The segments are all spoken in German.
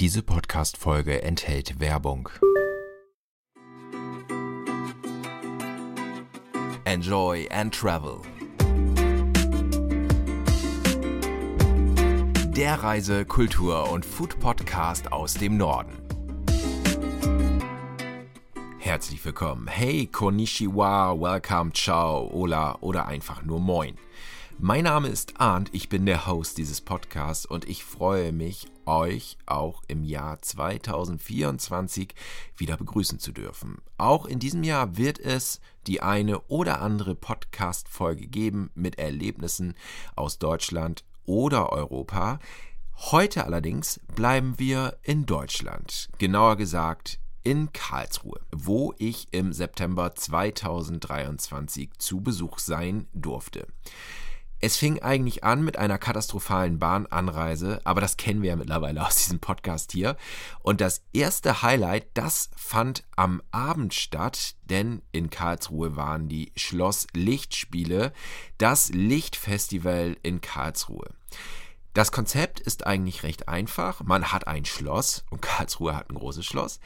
Diese Podcast-Folge enthält Werbung. Enjoy and Travel. Der Reise-, Kultur- und Food-Podcast aus dem Norden. Herzlich willkommen. Hey, Konnichiwa, Welcome, Ciao, Hola oder einfach nur Moin. Mein Name ist Arndt, ich bin der Host dieses Podcasts und ich freue mich, euch auch im Jahr 2024 wieder begrüßen zu dürfen. Auch in diesem Jahr wird es die eine oder andere Podcast-Folge geben mit Erlebnissen aus Deutschland oder Europa. Heute allerdings bleiben wir in Deutschland, genauer gesagt in Karlsruhe, wo ich im September 2023 zu Besuch sein durfte. Es fing eigentlich an mit einer katastrophalen Bahnanreise, aber das kennen wir ja mittlerweile aus diesem Podcast hier. Und das erste Highlight, das fand am Abend statt, denn in Karlsruhe waren die Schloss Lichtspiele, das Lichtfestival in Karlsruhe. Das Konzept ist eigentlich recht einfach. Man hat ein Schloss und Karlsruhe hat ein großes Schloss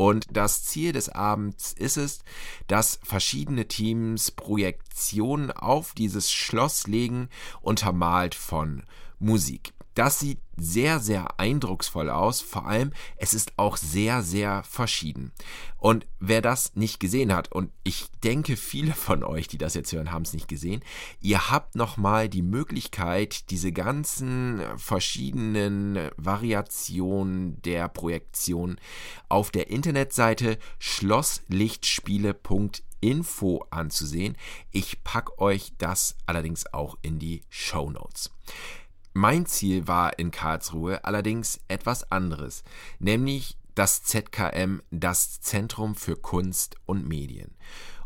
und das Ziel des Abends ist es, dass verschiedene Teams Projektionen auf dieses Schloss legen, untermalt von Musik. Das sieht sehr, sehr eindrucksvoll aus. Vor allem, es ist auch sehr, sehr verschieden. Und wer das nicht gesehen hat, und ich denke, viele von euch, die das jetzt hören, haben es nicht gesehen, ihr habt nochmal die Möglichkeit, diese ganzen verschiedenen Variationen der Projektion auf der Internetseite schlosslichtspiele.info anzusehen. Ich packe euch das allerdings auch in die Show Notes. Mein Ziel war in Karlsruhe allerdings etwas anderes, nämlich das ZKM, das Zentrum für Kunst und Medien.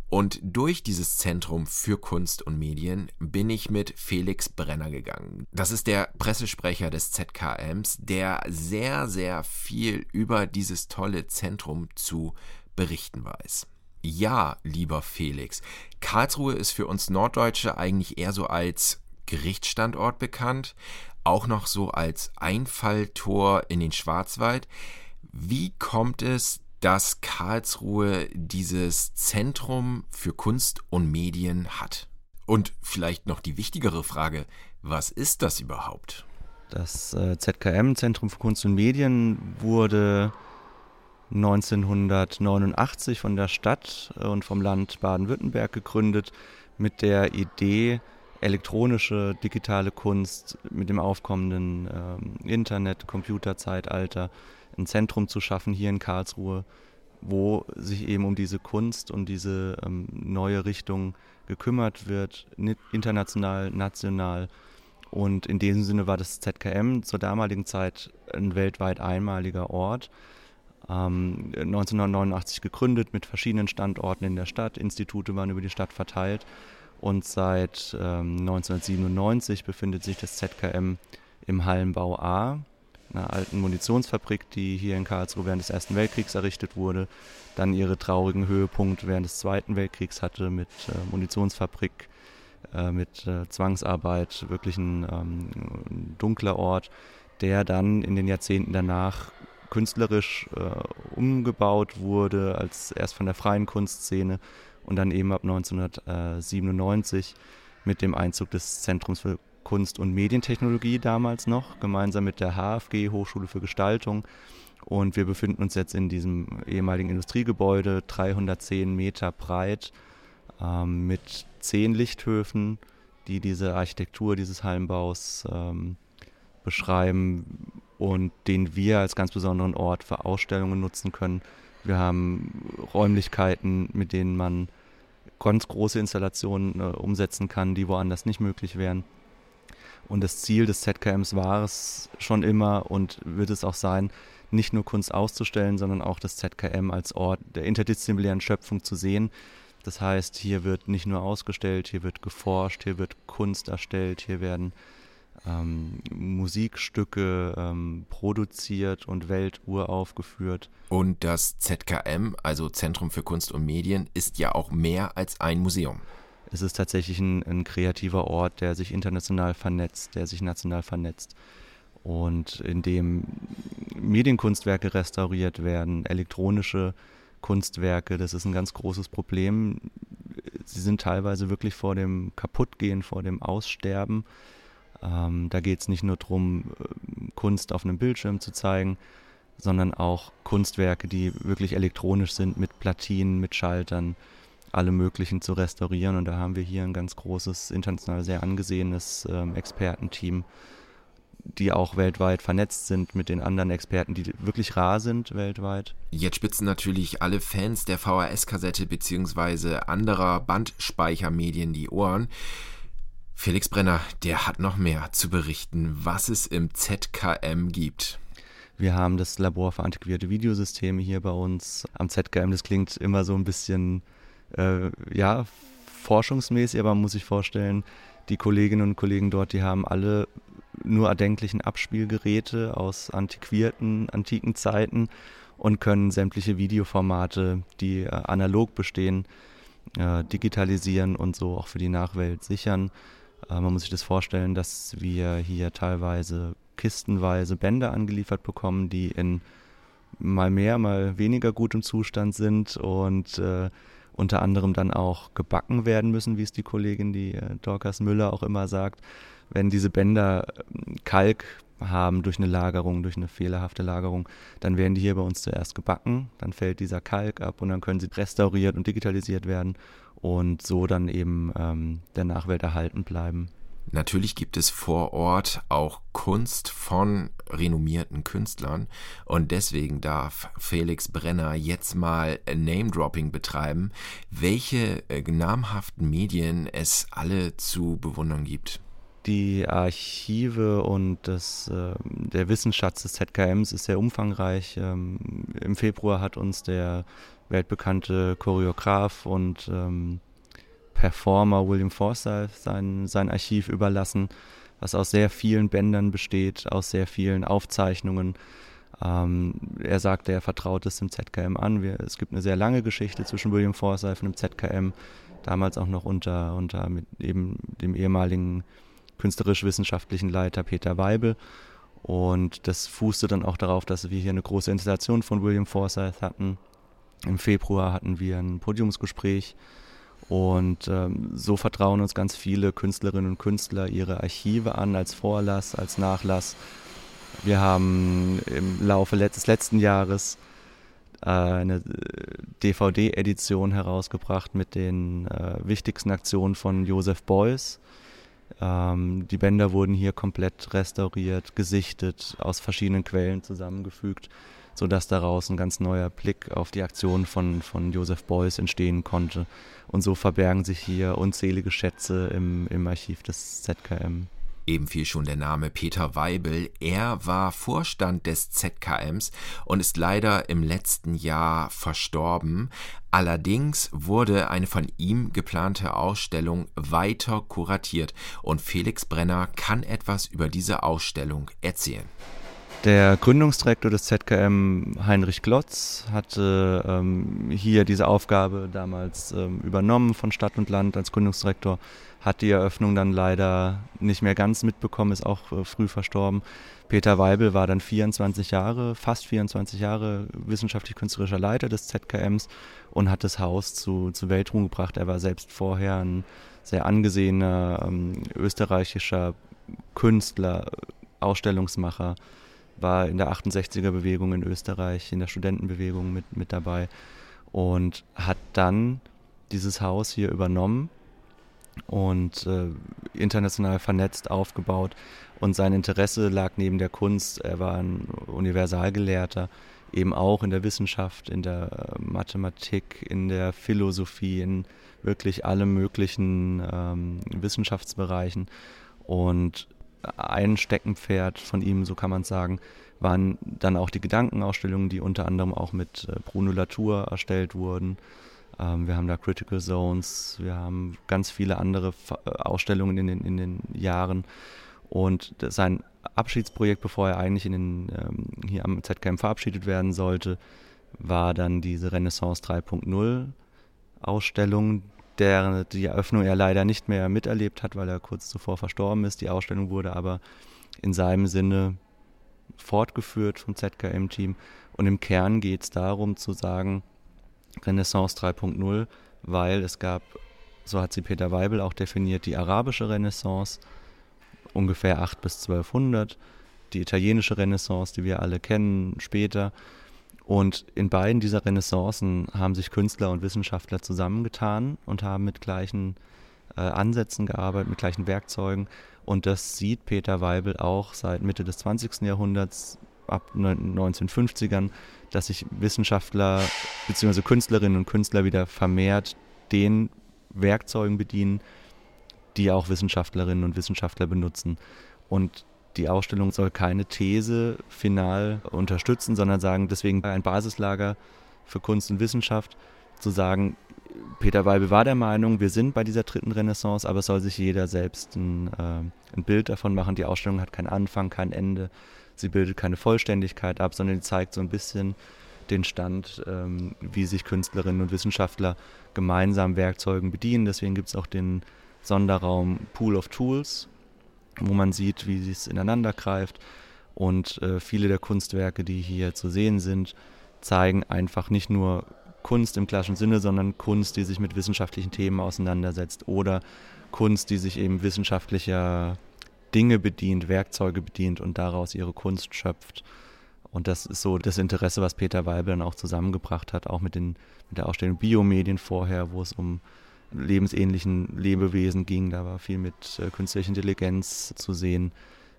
Und durch dieses Zentrum für Kunst und Medien bin ich mit Felix Brenner gegangen. Das ist der Pressesprecher des ZKMs, der sehr, sehr viel über dieses tolle Zentrum zu berichten weiß. Ja, lieber Felix, Karlsruhe ist für uns Norddeutsche eigentlich eher so als Gerichtsstandort bekannt, auch noch so als Einfalltor in den Schwarzwald. Wie kommt es, dass Karlsruhe dieses Zentrum für Kunst und Medien hat? Und vielleicht noch die wichtigere Frage, was ist das überhaupt? Das äh, ZKM, Zentrum für Kunst und Medien, wurde 1989 von der Stadt und vom Land Baden-Württemberg gegründet mit der Idee, elektronische, digitale Kunst mit dem aufkommenden ähm, Internet, Computerzeitalter ein Zentrum zu schaffen hier in Karlsruhe, wo sich eben um diese Kunst und diese ähm, neue Richtung gekümmert wird, international, national. Und in diesem Sinne war das ZKM zur damaligen Zeit ein weltweit einmaliger Ort. Ähm, 1989 gegründet mit verschiedenen Standorten in der Stadt. Institute waren über die Stadt verteilt und seit ähm, 1997 befindet sich das ZKM im Hallenbau A, einer alten Munitionsfabrik, die hier in Karlsruhe während des Ersten Weltkriegs errichtet wurde, dann ihre traurigen Höhepunkt während des Zweiten Weltkriegs hatte mit äh, Munitionsfabrik, äh, mit äh, Zwangsarbeit, wirklich ein ähm, dunkler Ort, der dann in den Jahrzehnten danach künstlerisch äh, umgebaut wurde, als erst von der freien Kunstszene und dann eben ab 1997 mit dem Einzug des Zentrums für Kunst- und Medientechnologie damals noch, gemeinsam mit der HFG, Hochschule für Gestaltung. Und wir befinden uns jetzt in diesem ehemaligen Industriegebäude, 310 Meter breit, ähm, mit zehn Lichthöfen, die diese Architektur dieses Hallenbaus ähm, beschreiben und den wir als ganz besonderen Ort für Ausstellungen nutzen können. Wir haben Räumlichkeiten, mit denen man ganz große Installationen äh, umsetzen kann, die woanders nicht möglich wären. Und das Ziel des ZKMs war es schon immer und wird es auch sein, nicht nur Kunst auszustellen, sondern auch das ZKM als Ort der interdisziplinären Schöpfung zu sehen. Das heißt, hier wird nicht nur ausgestellt, hier wird geforscht, hier wird Kunst erstellt, hier werden ähm, Musikstücke ähm, produziert und welturaufgeführt. Und das ZKM, also Zentrum für Kunst und Medien, ist ja auch mehr als ein Museum. Es ist tatsächlich ein, ein kreativer Ort, der sich international vernetzt, der sich national vernetzt. und in dem Medienkunstwerke restauriert werden, elektronische Kunstwerke. Das ist ein ganz großes Problem. Sie sind teilweise wirklich vor dem Kaputtgehen, vor dem Aussterben. Ähm, da geht es nicht nur darum, äh, Kunst auf einem Bildschirm zu zeigen, sondern auch Kunstwerke, die wirklich elektronisch sind, mit Platinen, mit Schaltern, alle möglichen zu restaurieren. Und da haben wir hier ein ganz großes, international sehr angesehenes ähm, Expertenteam, die auch weltweit vernetzt sind mit den anderen Experten, die wirklich rar sind weltweit. Jetzt spitzen natürlich alle Fans der VHS-Kassette bzw. anderer Bandspeichermedien die Ohren. Felix Brenner, der hat noch mehr zu berichten, was es im ZKM gibt. Wir haben das Labor für antiquierte Videosysteme hier bei uns am ZKM. Das klingt immer so ein bisschen, äh, ja, forschungsmäßig, aber man muss sich vorstellen, die Kolleginnen und Kollegen dort, die haben alle nur erdenklichen Abspielgeräte aus antiquierten, antiken Zeiten und können sämtliche Videoformate, die äh, analog bestehen, äh, digitalisieren und so auch für die Nachwelt sichern. Äh, man muss sich das vorstellen, dass wir hier teilweise kistenweise Bänder angeliefert bekommen, die in mal mehr, mal weniger gutem Zustand sind und äh, unter anderem dann auch gebacken werden müssen, wie es die Kollegin, die äh, Dorcas Müller auch immer sagt. Wenn diese Bänder ähm, Kalk haben durch eine Lagerung, durch eine fehlerhafte Lagerung, dann werden die hier bei uns zuerst gebacken, dann fällt dieser Kalk ab und dann können sie restauriert und digitalisiert werden und so dann eben ähm, der Nachwelt erhalten bleiben. Natürlich gibt es vor Ort auch Kunst von renommierten Künstlern und deswegen darf Felix Brenner jetzt mal Name-Dropping betreiben, welche äh, namhaften Medien es alle zu bewundern gibt. Die Archive und das, äh, der Wissensschatz des ZKMs ist sehr umfangreich. Ähm, Im Februar hat uns der weltbekannte Choreograf und ähm, Performer William Forsyth sein, sein Archiv überlassen, was aus sehr vielen Bändern besteht, aus sehr vielen Aufzeichnungen. Ähm, er sagte, er vertraut es dem ZKM an. Wir, es gibt eine sehr lange Geschichte zwischen William Forsyth und dem ZKM, damals auch noch unter, unter eben dem ehemaligen künstlerisch-wissenschaftlichen Leiter Peter Weibel. Und das fußte dann auch darauf, dass wir hier eine große Installation von William Forsyth hatten. Im Februar hatten wir ein Podiumsgespräch und ähm, so vertrauen uns ganz viele Künstlerinnen und Künstler ihre Archive an als Vorlass, als Nachlass. Wir haben im Laufe des letzten Jahres äh, eine DVD-Edition herausgebracht mit den äh, wichtigsten Aktionen von Joseph Beuys. Ähm, die Bänder wurden hier komplett restauriert, gesichtet, aus verschiedenen Quellen zusammengefügt sodass daraus ein ganz neuer Blick auf die Aktion von, von Joseph Beuys entstehen konnte. Und so verbergen sich hier unzählige Schätze im, im Archiv des ZKM. Eben fiel schon der Name Peter Weibel. Er war Vorstand des ZKMs und ist leider im letzten Jahr verstorben. Allerdings wurde eine von ihm geplante Ausstellung weiter kuratiert und Felix Brenner kann etwas über diese Ausstellung erzählen. Der Gründungsdirektor des ZKM, Heinrich Glotz, hatte ähm, hier diese Aufgabe damals ähm, übernommen von Stadt und Land als Gründungsdirektor, hat die Eröffnung dann leider nicht mehr ganz mitbekommen, ist auch äh, früh verstorben. Peter Weibel war dann 24 Jahre, fast 24 Jahre wissenschaftlich-künstlerischer Leiter des ZKMs und hat das Haus zu, zu Weltruhm gebracht. Er war selbst vorher ein sehr angesehener ähm, österreichischer Künstler, Ausstellungsmacher war in der 68er-Bewegung in Österreich, in der Studentenbewegung mit, mit dabei und hat dann dieses Haus hier übernommen und äh, international vernetzt aufgebaut. Und sein Interesse lag neben der Kunst, er war ein Universalgelehrter, eben auch in der Wissenschaft, in der Mathematik, in der Philosophie, in wirklich allen möglichen ähm, Wissenschaftsbereichen. Und ein Steckenpferd von ihm, so kann man sagen, waren dann auch die Gedankenausstellungen, die unter anderem auch mit äh, Bruno Latour erstellt wurden. Ähm, wir haben da Critical Zones, wir haben ganz viele andere äh, Ausstellungen in den, in den Jahren. Und sein Abschiedsprojekt, bevor er eigentlich in den, ähm, hier am ZKM verabschiedet werden sollte, war dann diese Renaissance 3.0 Ausstellung, der die Eröffnung er leider nicht mehr miterlebt hat, weil er kurz zuvor verstorben ist. Die Ausstellung wurde aber in seinem Sinne fortgeführt vom ZKM-Team. Und im Kern geht es darum zu sagen, Renaissance 3.0, weil es gab, so hat sie Peter Weibel auch definiert, die arabische Renaissance, ungefähr 8 bis 1200, die italienische Renaissance, die wir alle kennen, später. Und in beiden dieser Renaissancen haben sich Künstler und Wissenschaftler zusammengetan und haben mit gleichen äh, Ansätzen gearbeitet, mit gleichen Werkzeugen. Und das sieht Peter Weibel auch seit Mitte des 20. Jahrhunderts, ab 1950ern, dass sich Wissenschaftler bzw. Künstlerinnen und Künstler wieder vermehrt den Werkzeugen bedienen, die auch Wissenschaftlerinnen und Wissenschaftler benutzen. Und die Ausstellung soll keine These final unterstützen, sondern sagen, deswegen ein Basislager für Kunst und Wissenschaft, zu sagen, Peter Weibel war der Meinung, wir sind bei dieser dritten Renaissance, aber es soll sich jeder selbst ein, äh, ein Bild davon machen. Die Ausstellung hat keinen Anfang, kein Ende. Sie bildet keine Vollständigkeit ab, sondern zeigt so ein bisschen den Stand, ähm, wie sich Künstlerinnen und Wissenschaftler gemeinsam Werkzeugen bedienen. Deswegen gibt es auch den Sonderraum Pool of Tools, wo man sieht, wie es ineinander greift. Und äh, viele der Kunstwerke, die hier zu sehen sind, zeigen einfach nicht nur Kunst im klassischen Sinne, sondern Kunst, die sich mit wissenschaftlichen Themen auseinandersetzt oder Kunst, die sich eben wissenschaftlicher Dinge bedient, Werkzeuge bedient und daraus ihre Kunst schöpft. Und das ist so das Interesse, was Peter Weibel dann auch zusammengebracht hat, auch mit, den, mit der Ausstellung Biomedien vorher, wo es um lebensähnlichen Lebewesen ging. Da war viel mit äh, künstlicher Intelligenz zu sehen.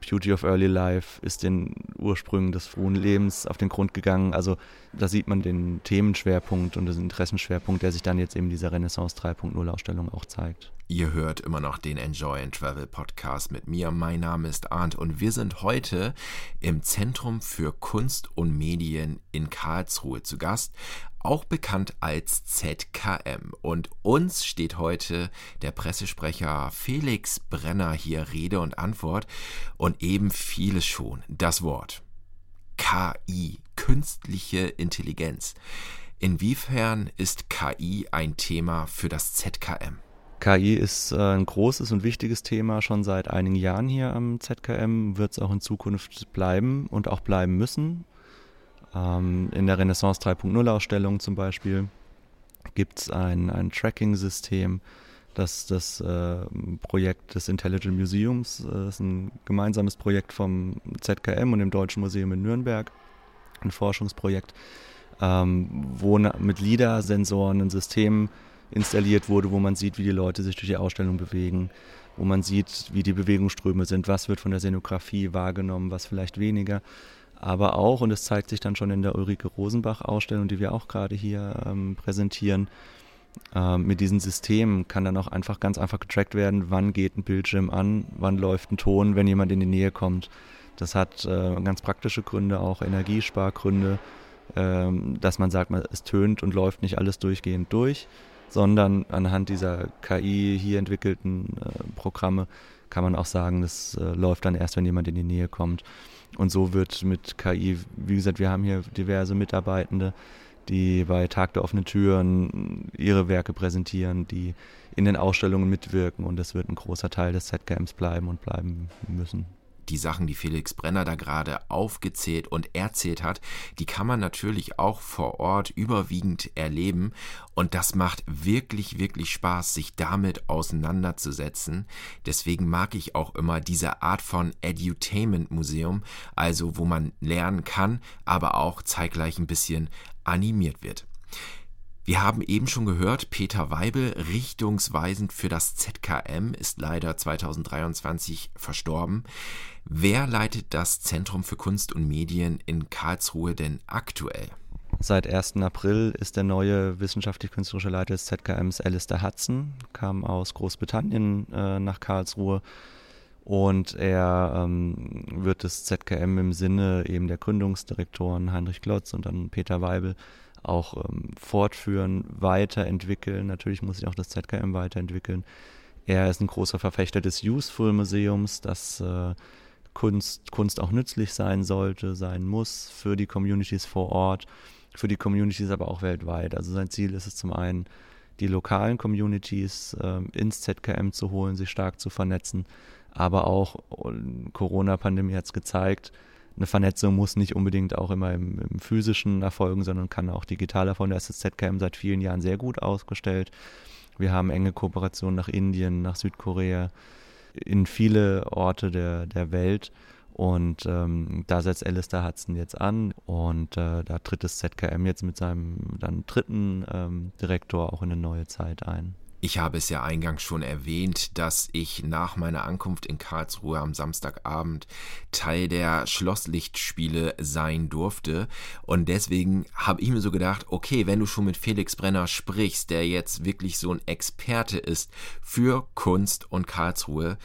Beauty of Early Life ist den Ursprüngen des frühen Lebens auf den Grund gegangen. Also da sieht man den Themenschwerpunkt und den Interessenschwerpunkt, der sich dann jetzt eben dieser Renaissance 3.0 Ausstellung auch zeigt. Ihr hört immer noch den Enjoy and Travel Podcast mit mir. Mein Name ist Arndt und wir sind heute im Zentrum für Kunst und Medien in Karlsruhe zu Gast, auch bekannt als ZKM. Und uns steht heute der Pressesprecher Felix Brenner hier Rede und Antwort und eben vieles schon. Das Wort KI, künstliche Intelligenz. Inwiefern ist KI ein Thema für das ZKM? KI ist äh, ein großes und wichtiges Thema schon seit einigen Jahren hier am ZKM, wird es auch in Zukunft bleiben und auch bleiben müssen. Ähm, in der Renaissance 3.0 Ausstellung zum Beispiel gibt es ein, ein Tracking-System, das das äh, Projekt des Intelligent Museums, äh, ist ein gemeinsames Projekt vom ZKM und dem Deutschen Museum in Nürnberg, ein Forschungsprojekt, ähm, wo mit LIDAR-Sensoren ein System installiert wurde, wo man sieht, wie die Leute sich durch die Ausstellung bewegen, wo man sieht, wie die Bewegungsströme sind, was wird von der Szenografie wahrgenommen, was vielleicht weniger. Aber auch, und es zeigt sich dann schon in der Ulrike Rosenbach-Ausstellung, die wir auch gerade hier ähm, präsentieren, äh, mit diesen Systemen kann dann auch einfach ganz einfach getrackt werden, wann geht ein Bildschirm an, wann läuft ein Ton, wenn jemand in die Nähe kommt. Das hat äh, ganz praktische Gründe, auch Energiespargründe, äh, dass man sagt, es tönt und läuft nicht alles durchgehend durch sondern anhand dieser KI hier entwickelten äh, Programme kann man auch sagen, das äh, läuft dann erst, wenn jemand in die Nähe kommt. Und so wird mit KI, wie gesagt, wir haben hier diverse Mitarbeitende, die bei Tag der offenen Türen ihre Werke präsentieren, die in den Ausstellungen mitwirken. Und das wird ein großer Teil des ZKMs bleiben und bleiben müssen die Sachen, die Felix Brenner da gerade aufgezählt und erzählt hat, die kann man natürlich auch vor Ort überwiegend erleben. Und das macht wirklich, wirklich Spaß, sich damit auseinanderzusetzen. Deswegen mag ich auch immer diese Art von Edutainment Museum, also wo man lernen kann, aber auch zeitgleich ein bisschen animiert wird. Wir haben eben schon gehört, Peter Weibel, richtungsweisend für das ZKM, ist leider 2023 verstorben. Wer leitet das Zentrum für Kunst und Medien in Karlsruhe denn aktuell? Seit 1. April ist der neue wissenschaftlich-künstlerische Leiter des ZKMs Alistair Hudson, kam aus Großbritannien äh, nach Karlsruhe und er ähm, wird das ZKM im Sinne eben der Gründungsdirektoren Heinrich Glotz und dann Peter Weibel auch ähm, fortführen, weiterentwickeln. Natürlich muss sich auch das ZKM weiterentwickeln. Er ist ein großer Verfechter des Useful Museums, das äh, Kunst, Kunst auch nützlich sein sollte, sein muss für die Communities vor Ort, für die Communities aber auch weltweit. Also sein Ziel ist es zum einen, die lokalen Communities äh, ins ZKM zu holen, sich stark zu vernetzen, aber auch Corona-Pandemie hat es gezeigt, eine Vernetzung muss nicht unbedingt auch immer im, im physischen erfolgen, sondern kann auch digital erfolgen. Da ist das ZKM seit vielen Jahren sehr gut ausgestellt. Wir haben enge Kooperationen nach Indien, nach Südkorea, in viele Orte der, der Welt. Und ähm, da setzt Alistair Hudson jetzt an und äh, da tritt das ZKM jetzt mit seinem dann dritten ähm, Direktor auch in eine neue Zeit ein. Ich habe es ja eingangs schon erwähnt, dass ich nach meiner Ankunft in Karlsruhe am Samstagabend Teil der Schlosslichtspiele sein durfte. Und deswegen habe ich mir so gedacht, okay, wenn du schon mit Felix Brenner sprichst, der jetzt wirklich so ein Experte ist für Kunst und Karlsruhe,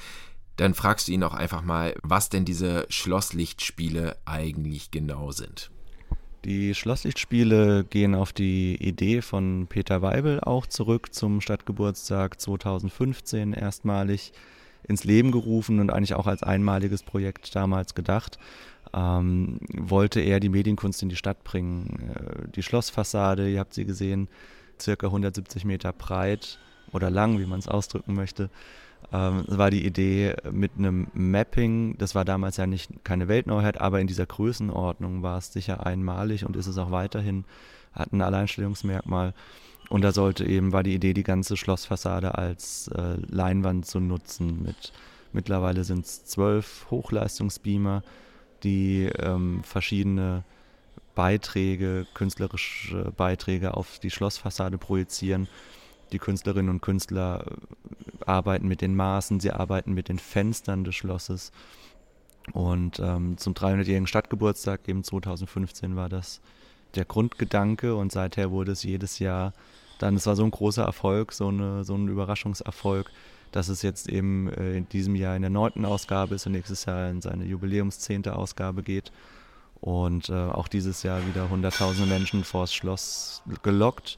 dann fragst du ihn auch einfach mal, was denn diese Schlosslichtspiele eigentlich genau sind. Die Schlosslichtspiele gehen auf die Idee von Peter Weibel auch zurück zum Stadtgeburtstag 2015 erstmalig ins Leben gerufen und eigentlich auch als einmaliges Projekt damals gedacht. Ähm, wollte er die Medienkunst in die Stadt bringen. Äh, die Schlossfassade, ihr habt sie gesehen, circa 170 Meter breit oder lang, wie man es ausdrücken möchte, ähm, war die Idee mit einem Mapping, das war damals ja nicht keine Weltneuheit, aber in dieser Größenordnung war es sicher einmalig und ist es auch weiterhin, hat ein Alleinstellungsmerkmal. Und da sollte eben, war die Idee, die ganze Schlossfassade als äh, Leinwand zu nutzen. Mit mittlerweile sind es zwölf Hochleistungsbeamer, die ähm, verschiedene Beiträge, künstlerische Beiträge auf die Schlossfassade projizieren die Künstlerinnen und Künstler äh, arbeiten mit den Maßen, sie arbeiten mit den Fenstern des Schlosses. Und ähm, zum 300-jährigen Stadtgeburtstag, eben 2015, war das der Grundgedanke und seither wurde es jedes Jahr dann, es war so ein großer Erfolg, so, eine, so ein Überraschungserfolg, dass es jetzt eben äh, in diesem Jahr in der neunten Ausgabe ist und nächstes Jahr in seine Jubiläumszehnte Ausgabe geht. Und äh, auch dieses Jahr wieder hunderttausende Menschen vors Schloss gelockt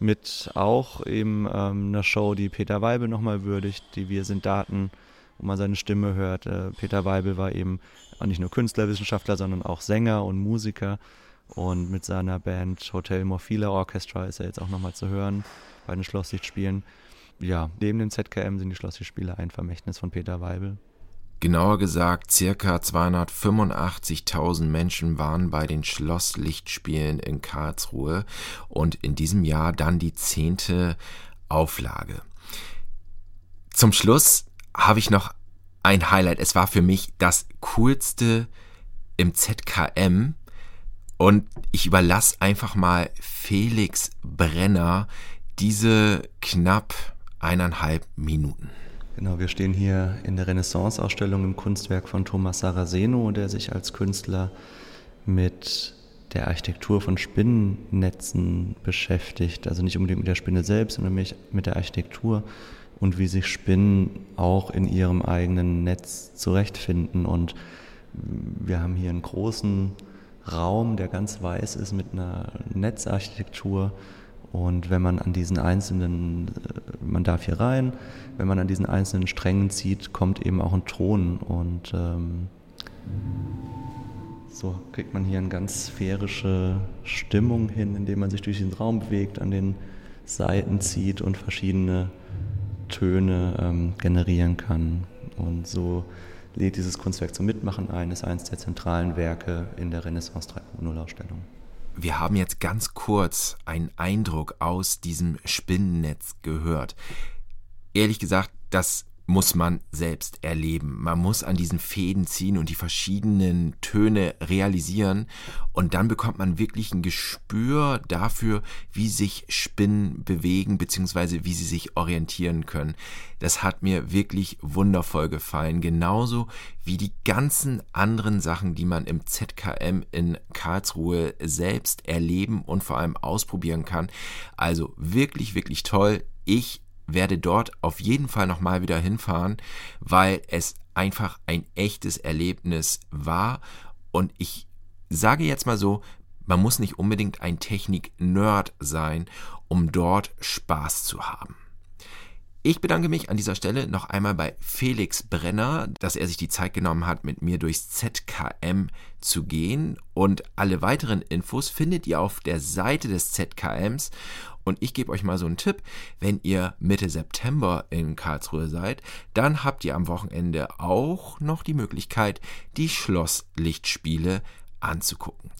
mit auch eben ähm, einer Show, die Peter Weibel nochmal würdigt, die Wir sind Daten, wo man seine Stimme hört. Äh, Peter Weibel war eben nicht nur Künstlerwissenschaftler, sondern auch Sänger und Musiker. Und mit seiner Band Hotel Morphila Orchestra ist er jetzt auch nochmal zu hören bei den Schlosslichtspielen. Ja, neben dem ZKM sind die Schlosslichtspiele ein Vermächtnis von Peter Weibel. Genauer gesagt, circa 285.000 Menschen waren bei den Schlosslichtspielen in Karlsruhe und in diesem Jahr dann die zehnte Auflage. Zum Schluss habe ich noch ein Highlight. Es war für mich das coolste im ZKM und ich überlasse einfach mal Felix Brenner diese knapp eineinhalb Minuten. Genau, wir stehen hier in der Renaissance-Ausstellung im Kunstwerk von Thomas Saraceno, der sich als Künstler mit der Architektur von Spinnennetzen beschäftigt. Also nicht unbedingt mit der Spinne selbst, sondern mit der Architektur und wie sich Spinnen auch in ihrem eigenen Netz zurechtfinden. Und wir haben hier einen großen Raum, der ganz weiß ist mit einer Netzarchitektur und wenn man an diesen einzelnen, äh, man darf hier rein, wenn man an diesen einzelnen Strängen zieht, kommt eben auch ein Ton. Und ähm, so kriegt man hier eine ganz sphärische Stimmung hin, indem man sich durch den Raum bewegt, an den Seiten zieht und verschiedene Töne ähm, generieren kann. Und so lädt dieses Kunstwerk zum Mitmachen ein, ist eines der zentralen Werke in der Renaissance 3.0 Ausstellung. Wir haben jetzt ganz kurz einen Eindruck aus diesem Spinnennetz gehört. Ehrlich gesagt, das muss man selbst erleben. Man muss an diesen Fäden ziehen und die verschiedenen Töne realisieren und dann bekommt man wirklich ein Gespür dafür, wie sich Spinnen bewegen bzw. wie sie sich orientieren können. Das hat mir wirklich wundervoll gefallen, genauso wie die ganzen anderen Sachen, die man im ZKM in Karlsruhe selbst erleben und vor allem ausprobieren kann. Also wirklich, wirklich toll. Ich werde dort auf jeden Fall nochmal wieder hinfahren, weil es einfach ein echtes Erlebnis war. Und ich sage jetzt mal so, man muss nicht unbedingt ein Technik-Nerd sein, um dort Spaß zu haben. Ich bedanke mich an dieser Stelle noch einmal bei Felix Brenner, dass er sich die Zeit genommen hat, mit mir durchs ZKM zu gehen. Und alle weiteren Infos findet ihr auf der Seite des ZKMs Und ich gebe euch mal so einen Tipp, wenn ihr Mitte September in Karlsruhe seid, dann habt ihr am Wochenende auch noch die Möglichkeit, die Schlosslichtspiele anzugucken.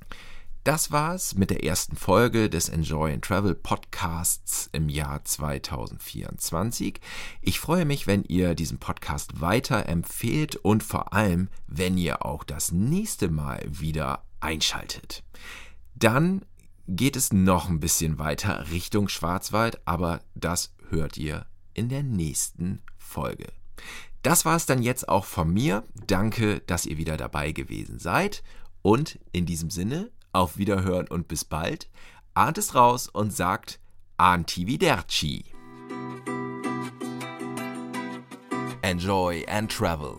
Das war's mit der ersten Folge des Enjoy and Travel Podcasts im Jahr 2024. Ich freue mich, wenn ihr diesen Podcast weiter empfehlt und vor allem, wenn ihr auch das nächste Mal wieder einschaltet. Dann geht es noch ein bisschen weiter Richtung Schwarzwald, aber das hört ihr in der nächsten Folge. Das war es dann jetzt auch von mir. Danke, dass ihr wieder dabei gewesen seid. Und in diesem Sinne, auf Wiederhören und bis bald. Ahnt es raus und sagt Antividerci. Enjoy and travel.